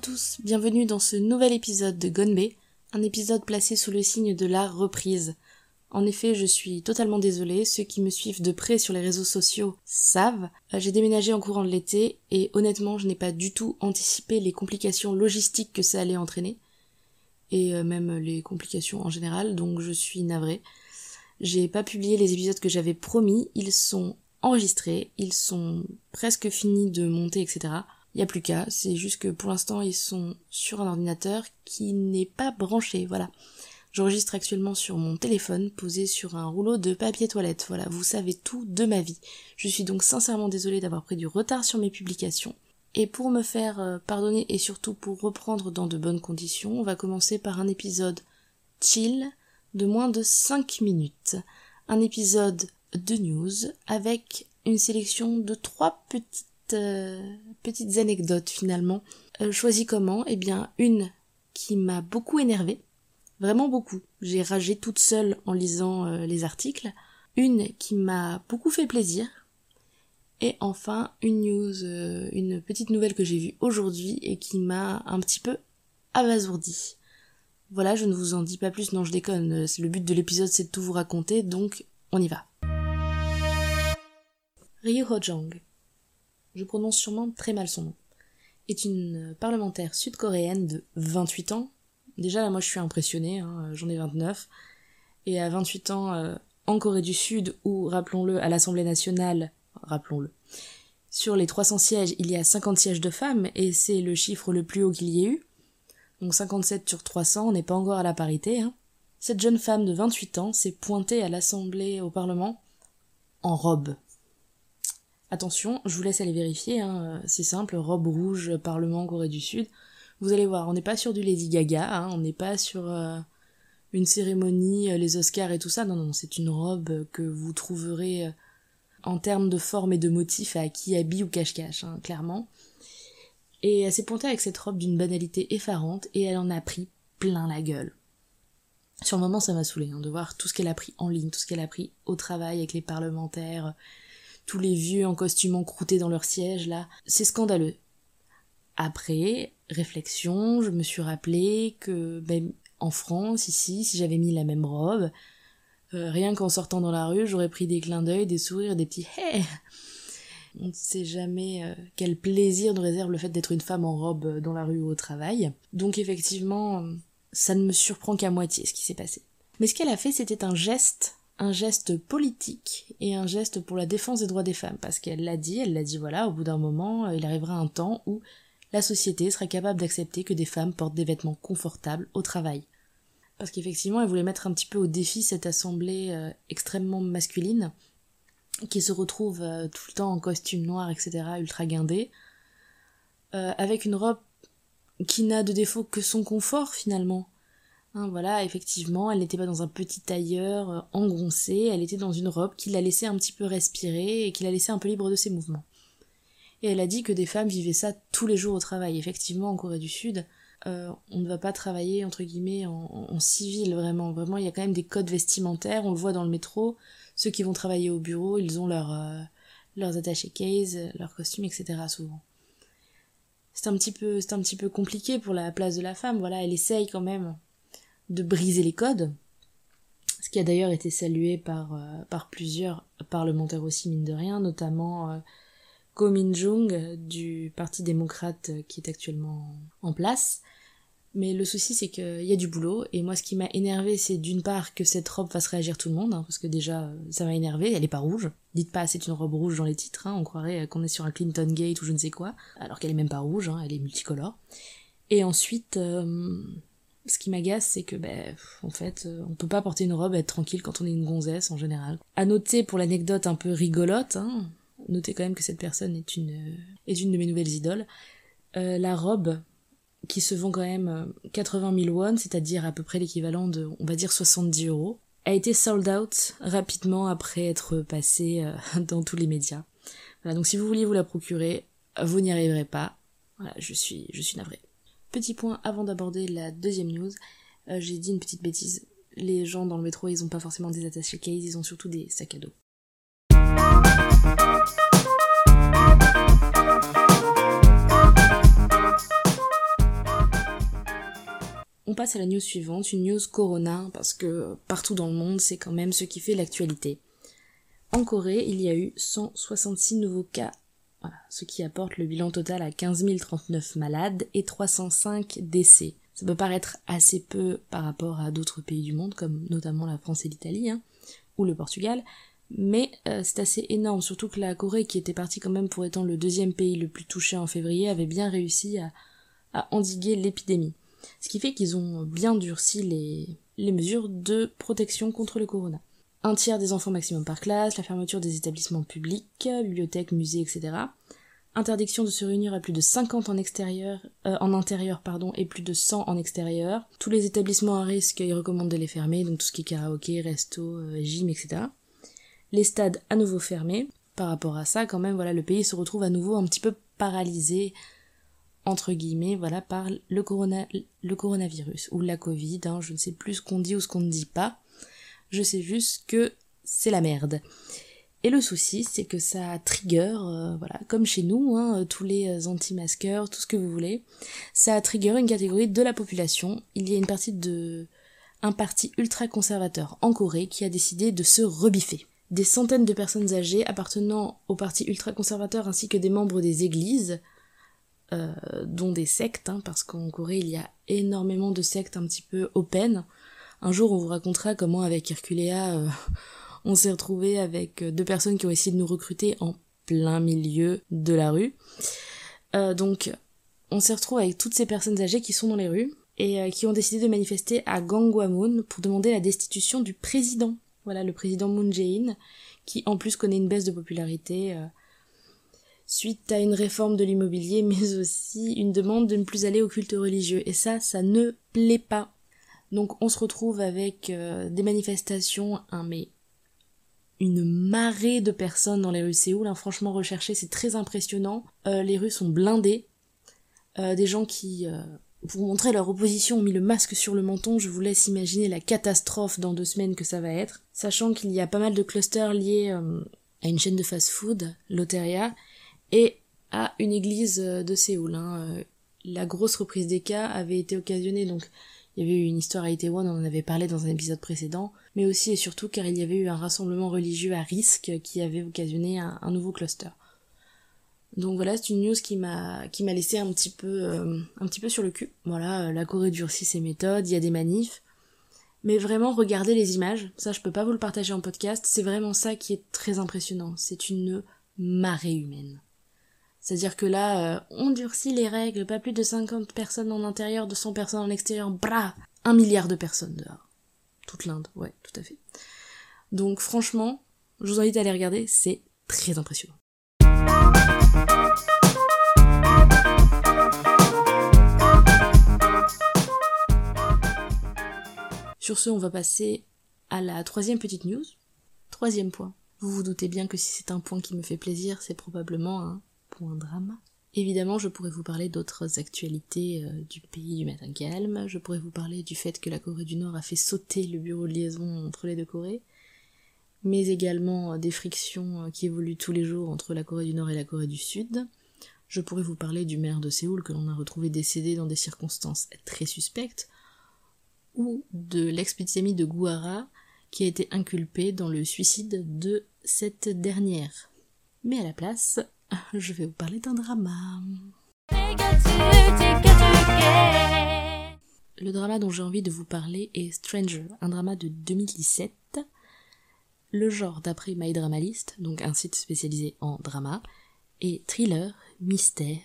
tous, bienvenue dans ce nouvel épisode de Gonbe, un épisode placé sous le signe de la reprise. En effet, je suis totalement désolée, ceux qui me suivent de près sur les réseaux sociaux savent, euh, j'ai déménagé en courant de l'été et honnêtement je n'ai pas du tout anticipé les complications logistiques que ça allait entraîner, et euh, même les complications en général, donc je suis navrée. J'ai pas publié les épisodes que j'avais promis, ils sont enregistrés, ils sont presque finis de monter, etc. N'y a plus qu'à, c'est juste que pour l'instant ils sont sur un ordinateur qui n'est pas branché, voilà. J'enregistre actuellement sur mon téléphone posé sur un rouleau de papier toilette. Voilà, vous savez tout de ma vie. Je suis donc sincèrement désolée d'avoir pris du retard sur mes publications. Et pour me faire euh, pardonner et surtout pour reprendre dans de bonnes conditions, on va commencer par un épisode chill de moins de 5 minutes. Un épisode de news avec une sélection de trois petites euh, petites anecdotes finalement. Euh, choisi comment? Eh bien, une qui m'a beaucoup énervée, vraiment beaucoup. J'ai ragé toute seule en lisant euh, les articles. Une qui m'a beaucoup fait plaisir. Et enfin, une news, une petite nouvelle que j'ai vue aujourd'hui et qui m'a un petit peu abasourdi. Voilà, je ne vous en dis pas plus, non je déconne, le but de l'épisode c'est de tout vous raconter, donc on y va. Ryu je prononce sûrement très mal son nom, est une parlementaire sud-coréenne de 28 ans. Déjà là moi je suis impressionnée, hein, j'en ai 29. Et à 28 ans euh, en Corée du Sud, où, rappelons-le, à l'Assemblée nationale, rappelons-le, sur les 300 sièges, il y a 50 sièges de femmes, et c'est le chiffre le plus haut qu'il y ait eu. Donc 57 sur 300, on n'est pas encore à la parité. Hein. Cette jeune femme de 28 ans s'est pointée à l'Assemblée, au Parlement, en robe. Attention, je vous laisse aller vérifier, hein, c'est simple, robe rouge, Parlement, Corée du Sud. Vous allez voir, on n'est pas sur du Lady Gaga, hein, on n'est pas sur euh, une cérémonie, euh, les Oscars et tout ça, non, non, c'est une robe que vous trouverez euh, en termes de forme et de motif à qui habille ou cache-cache, hein, clairement. Et elle s'est pointée avec cette robe d'une banalité effarante et elle en a pris plein la gueule. Sur le moment, ça m'a saoulé de voir tout ce qu'elle a pris en ligne, tout ce qu'elle a pris au travail avec les parlementaires, tous les vieux en costume encroutés dans leur siège là. C'est scandaleux. Après, réflexion, je me suis rappelé que ben, en France, ici, si j'avais mis la même robe, euh, rien qu'en sortant dans la rue, j'aurais pris des clins d'œil, des sourires, des petits hé On ne sait jamais euh, quel plaisir nous réserve le fait d'être une femme en robe euh, dans la rue ou au travail. Donc effectivement, ça ne me surprend qu'à moitié ce qui s'est passé. Mais ce qu'elle a fait, c'était un geste un geste politique et un geste pour la défense des droits des femmes, parce qu'elle l'a dit, elle l'a dit voilà, au bout d'un moment, euh, il arrivera un temps où la société sera capable d'accepter que des femmes portent des vêtements confortables au travail. Parce qu'effectivement, elle voulait mettre un petit peu au défi cette assemblée euh, extrêmement masculine, qui se retrouve euh, tout le temps en costume noir, etc., ultra guindé, avec une robe qui n'a de défaut que son confort finalement. Hein, voilà, effectivement, elle n'était pas dans un petit tailleur euh, engoncé, elle était dans une robe qui la laissait un petit peu respirer et qui la laissait un peu libre de ses mouvements. Et elle a dit que des femmes vivaient ça tous les jours au travail. Effectivement, en Corée du Sud, euh, on ne va pas travailler entre guillemets en, civil vraiment. Vraiment, il y a quand même des codes vestimentaires. On le voit dans le métro. Ceux qui vont travailler au bureau, ils ont euh, leurs attachés case, leurs costumes, etc. Souvent. C'est un c'est un petit peu compliqué pour la place de la femme. Voilà, elle essaye quand même de briser les codes, ce qui a d'ailleurs été salué par, euh, plusieurs parlementaires aussi, mine de rien, notamment euh, Ko Min-jung du Parti démocrate euh, qui est actuellement en place. Mais le souci, c'est qu'il y a du boulot, et moi, ce qui m'a énervé, c'est d'une part que cette robe fasse réagir tout le monde, hein, parce que déjà, ça m'a énervé, elle est pas rouge. Dites pas, c'est une robe rouge dans les titres, hein, on croirait qu'on est sur un Clinton Gate ou je ne sais quoi, alors qu'elle est même pas rouge, hein, elle est multicolore. Et ensuite, ce qui m'agace, c'est que, ben, en fait, euh, on peut pas porter une robe et être tranquille quand on est une gonzesse en général. À noter pour l'anecdote un peu rigolote, hein, notez quand même que cette personne est une, euh, est une de mes nouvelles idoles. Euh, la robe, qui se vend quand même 80 000 won, c'est-à-dire à peu près l'équivalent de, on va dire, 70 euros, a été sold out rapidement après être passée dans tous les médias. Voilà, donc si vous vouliez vous la procurer, vous n'y arriverez pas. Voilà, je suis, je suis navrée. Petit point avant d'aborder la deuxième news, euh, j'ai dit une petite bêtise. Les gens dans le métro, ils ont pas forcément des attachés case, ils ont surtout des sacs à dos. passe à la news suivante, une news Corona, parce que partout dans le monde, c'est quand même ce qui fait l'actualité. En Corée, il y a eu 166 nouveaux cas, voilà, ce qui apporte le bilan total à 15 039 malades et 305 décès. Ça peut paraître assez peu par rapport à d'autres pays du monde, comme notamment la France et l'Italie, hein, ou le Portugal, mais euh, c'est assez énorme, surtout que la Corée, qui était partie quand même pour étant le deuxième pays le plus touché en février, avait bien réussi à, endiguer l'épidémie. Ce qui fait qu'ils ont bien durci les mesures de protection contre le corona. Un tiers des enfants maximum par classe, la fermeture des établissements publics, bibliothèques, musées, etc. Interdiction de se réunir à plus de 50 en extérieur, euh, en intérieur pardon, et plus de 100 en extérieur. Tous les établissements à risque, ils recommandent de les fermer, donc tout ce qui est karaoké, resto, euh, gym, etc. Les stades à nouveau fermés. Par rapport à ça, quand même, voilà, le pays se retrouve à nouveau un petit peu paralysé entre guillemets, voilà, par le, corona, le coronavirus, ou la Covid, hein, je ne sais plus ce qu'on dit ou ce qu'on ne dit pas, je sais juste que c'est la merde. Et le souci, c'est que ça trigger, euh, voilà, comme chez nous, hein, tous les anti-masqueurs, tout ce que vous voulez, ça trigger une catégorie de la population. Il y a une partie de, un parti ultra conservateur en Corée qui a décidé de se rebiffer. Des centaines de personnes âgées appartenant au parti ultra conservateur ainsi que des membres des églises euh, dont des sectes, hein, parce qu'en Corée il y a énormément de sectes un petit peu open. Un jour on vous racontera comment avec Herculea euh, on s'est retrouvé avec deux personnes qui ont essayé de nous recruter en plein milieu de la rue. Euh, donc on s'est retrouvé avec toutes ces personnes âgées qui sont dans les rues et qui ont décidé de manifester à Gangwon pour demander la destitution du président. Voilà, le président Moon Jae-in, qui en plus connaît une baisse de popularité suite à une réforme de l'immobilier, mais aussi une demande de ne plus aller au culte religieux. Et ça, ça ne plaît pas. Donc on se retrouve avec euh, des manifestations, mais une marée de personnes dans les rues Séoul, hein, franchement recherché, c'est très impressionnant. Euh, les rues sont blindées. Euh, des gens qui, pour montrer leur opposition, ont mis le masque sur le menton. Je vous laisse imaginer la catastrophe dans deux semaines que ça va être. Sachant qu'il y a pas mal de clusters liés à une chaîne de fast-food, Loteria, et à une église de Séoul. Hein. La grosse reprise des cas avait été occasionnée, donc il y avait eu une histoire à Itaewon, on en avait parlé dans un épisode précédent, mais aussi et surtout car il y avait eu un rassemblement religieux à risque qui avait occasionné un, nouveau cluster. Donc voilà, c'est une news qui m'a qui m'a laissé un petit peu euh, un petit peu sur le cul. Voilà, la Corée durcit ses méthodes, il y a des manifs, mais vraiment regardez les images. Ça, je peux pas vous le partager en podcast. C'est vraiment ça qui est très impressionnant. C'est une marée humaine. C'est-à-dire que là, euh, on durcit les règles, pas plus de 50 personnes en intérieur, 200 personnes en extérieur, bra Un milliard de personnes dehors. Toute l'Inde, ouais, tout à fait. Donc franchement, je vous invite à aller regarder, c'est très impressionnant. Sur ce, on va passer à la troisième petite news. Troisième point. Vous vous doutez bien que si c'est un point qui me fait plaisir, c'est probablement un un drame. Évidemment, je pourrais vous parler d'autres actualités euh, du pays du matin calme, je pourrais vous parler du fait que la Corée du Nord a fait sauter le bureau de liaison entre les deux Corées, mais également euh, des frictions euh, qui évoluent tous les jours entre la Corée du Nord et la Corée du Sud. Je pourrais vous parler du maire de Séoul que l'on a retrouvé décédé dans des circonstances très suspectes, ou de l'ex-petite amie de Gouara qui a été inculpée dans le suicide de cette dernière. Mais à la place, je vais vous parler d'un drama. Le drama dont j'ai envie de vous parler est Stranger, un drama de 2017. Le genre d'après My Dramalist, donc un site spécialisé en drama, est thriller, mystère,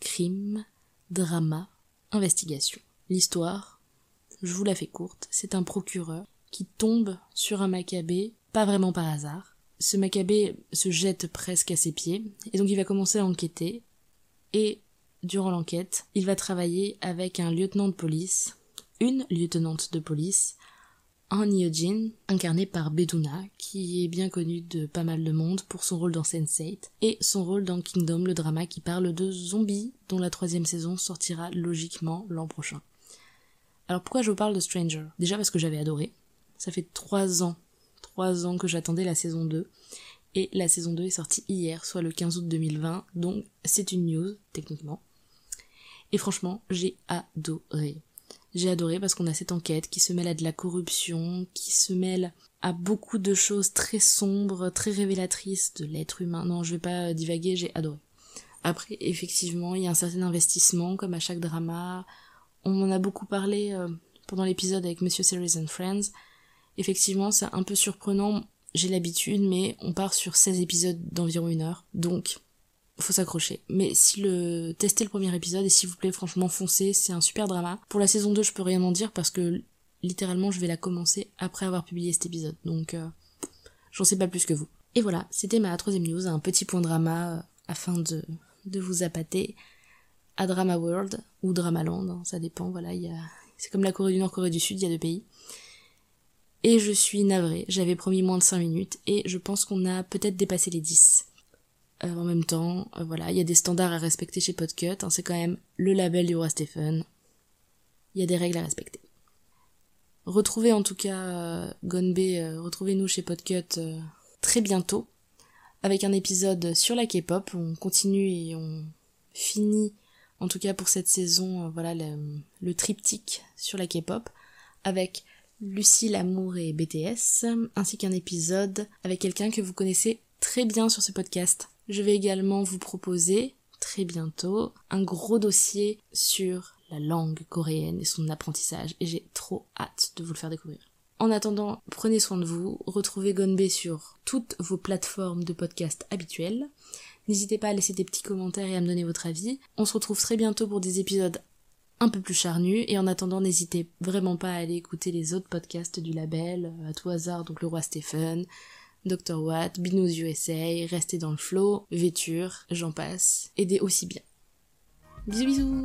crime, drama, investigation. L'histoire, je vous la fais courte, c'est un procureur qui tombe sur un macabé, pas vraiment par hasard, ce Maccabée se jette presque à ses pieds, et donc il va commencer à enquêter, et durant l'enquête, il va travailler avec un lieutenant de police, une lieutenante de police, en Hyojin, incarné par Beduna, qui est bien connu de pas mal de monde pour son rôle dans Sense8, et son rôle dans Kingdom, le drama qui parle de zombies, dont la troisième saison sortira logiquement l'an prochain. Alors pourquoi je vous parle de Stranger? Déjà parce que j'avais adoré. Ça fait trois ans trois ans que j'attendais la saison 2. Et la saison 2 est sortie hier, soit le 15 août 2020, donc c'est une news, techniquement. Et franchement, j'ai adoré. J'ai adoré parce qu'on a cette enquête qui se mêle à de la corruption, qui se mêle à beaucoup de choses très sombres, très révélatrices de l'être humain. Non, je vais pas divaguer, j'ai adoré. Après, effectivement, il y a un certain investissement, comme à chaque drama. On en a beaucoup parlé euh, pendant l'épisode avec Monsieur Series and Friends. Effectivement, c'est un peu surprenant, j'ai l'habitude, mais on part sur 16 épisodes d'environ une heure. Donc, faut s'accrocher. Mais si le testez le premier épisode et s'il vous plaît franchement foncez, c'est un super drama. Pour la saison 2, je peux rien en dire parce que littéralement je vais la commencer après avoir publié cet épisode. Donc euh, j'en sais pas plus que vous. Et voilà, c'était ma troisième news, un petit point drama euh, afin de, de vous appâter à Drama World ou Dramaland, hein, ça dépend, voilà, il y a c'est comme la Corée du Nord, Corée du Sud, il y a deux pays. Et je suis navrée, j'avais promis moins de 5 minutes et je pense qu'on a peut-être dépassé les 10. Euh, en même temps, euh, voilà, il y a des standards à respecter chez Podcut, hein, c'est quand même le label du roi Stephen. Il y a des règles à respecter. Retrouvez en tout cas euh, Gonbe, retrouvez-nous chez Podcut très bientôt avec un épisode sur la K-pop. On continue et on finit, en tout cas pour cette saison, voilà le, le triptyque sur la K-pop avec Lucie Lamour et BTS, ainsi qu'un épisode avec quelqu'un que vous connaissez très bien sur ce podcast. Je vais également vous proposer très bientôt un gros dossier sur la langue coréenne et son apprentissage et j'ai trop hâte de vous le faire découvrir. En attendant, prenez soin de vous, retrouvez Gonbe sur toutes vos plateformes de podcast habituelles. N'hésitez pas à laisser des petits commentaires et à me donner votre avis. On se retrouve très bientôt pour des épisodes un peu plus charnus et en attendant n'hésitez vraiment pas à aller écouter les autres podcasts du label, à tout hasard donc le roi Stephen, Dr. Watt, Binous USA, Rester dans le flow, Vêture, j'en passe, des aussi bien. Bisous bisous